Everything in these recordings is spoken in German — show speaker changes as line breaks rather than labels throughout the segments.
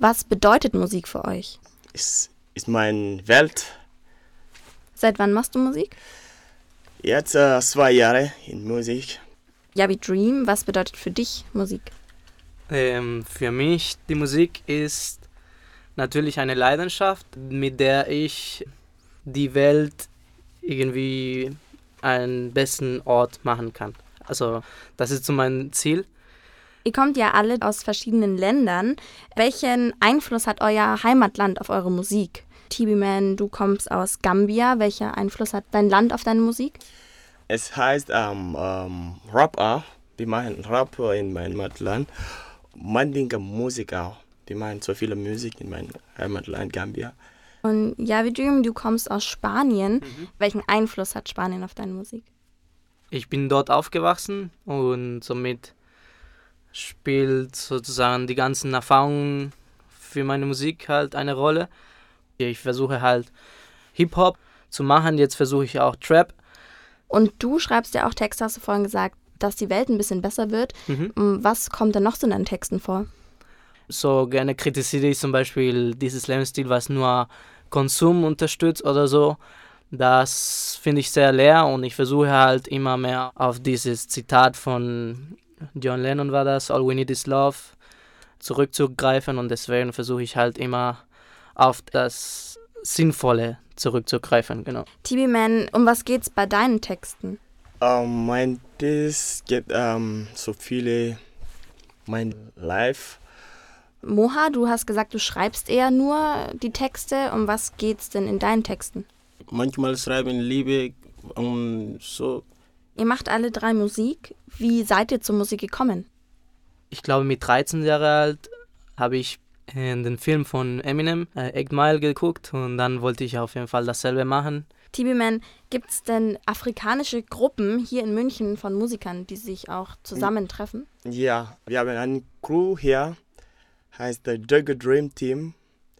Was bedeutet Musik für euch?
Es ist meine Welt.
Seit wann machst du Musik?
Jetzt äh, zwei Jahre in Musik.
Yavi Dream, was bedeutet für dich Musik?
Ähm, für mich die Musik ist natürlich eine Leidenschaft, mit der ich die Welt irgendwie einen besten Ort machen kann. Also das ist so mein Ziel.
Ihr kommt ja alle aus verschiedenen Ländern. Welchen Einfluss hat euer Heimatland auf eure Musik? TB Man, du kommst aus Gambia. Welcher Einfluss hat dein Land auf deine Musik?
Es heißt ähm, ähm, Rapper. Wir machen Rap in meinem Heimatland. Mandinka Musik auch. Wir machen so viele Musik in meinem Heimatland Gambia.
Und ja, wie Dream, du kommst aus Spanien. Mhm. Welchen Einfluss hat Spanien auf deine Musik?
Ich bin dort aufgewachsen und somit spielt sozusagen die ganzen Erfahrungen für meine Musik halt eine Rolle. Ich versuche halt Hip-Hop zu machen, jetzt versuche ich auch Trap.
Und du schreibst ja auch Texte, hast du vorhin gesagt, dass die Welt ein bisschen besser wird. Mhm. Was kommt denn noch so in deinen Texten vor?
So gerne kritisiere ich zum Beispiel dieses Lebensstil, was nur Konsum unterstützt oder so. Das finde ich sehr leer und ich versuche halt immer mehr auf dieses Zitat von John Lennon war das, All We Need Is Love, zurückzugreifen und deswegen versuche ich halt immer auf das Sinnvolle zurückzugreifen, genau.
TB Man, um was geht's bei deinen Texten?
Um, ähm, mein Text geht um, ähm, so viele, mein Life.
Moha, du hast gesagt, du schreibst eher nur die Texte. Um was geht's denn in deinen Texten?
Manchmal schreiben Liebe und so
Ihr macht alle drei Musik. Wie seid ihr zur Musik gekommen?
Ich glaube, mit 13 Jahren alt habe ich den Film von Eminem, äh, Eight Mile, geguckt und dann wollte ich auf jeden Fall dasselbe machen.
TB-Man, gibt es denn afrikanische Gruppen hier in München von Musikern, die sich auch zusammentreffen?
Ja, wir haben eine Crew hier, heißt der Dugger Dream Team,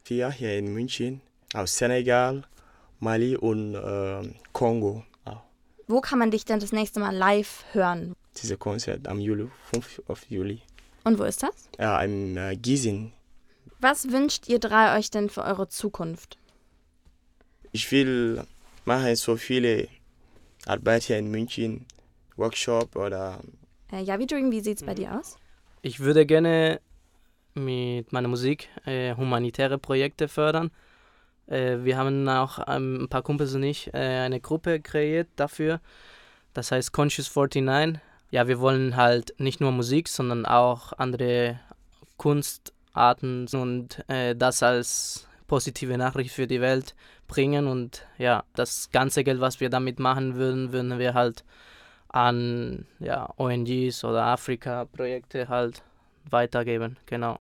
vier hier in München, aus Senegal, Mali und äh, Kongo.
Wo kann man dich denn das nächste Mal live hören?
Dieses Konzert am Juli, 5. Juli.
Und wo ist das?
Ja, in äh, Gießen.
Was wünscht ihr drei euch denn für eure Zukunft?
Ich will machen so viele Arbeit hier in München, Workshop oder.
Äh, ja, wie Dream, wie sieht's bei dir aus?
Ich würde gerne mit meiner Musik äh, humanitäre Projekte fördern. Äh, wir haben auch ähm, ein paar Kumpels und ich äh, eine Gruppe kreiert dafür. Das heißt Conscious 49. Ja, wir wollen halt nicht nur Musik, sondern auch andere Kunstarten und äh, das als positive Nachricht für die Welt bringen. Und ja, das ganze Geld, was wir damit machen würden, würden wir halt an ja, ONGs oder Afrika-Projekte halt weitergeben. Genau.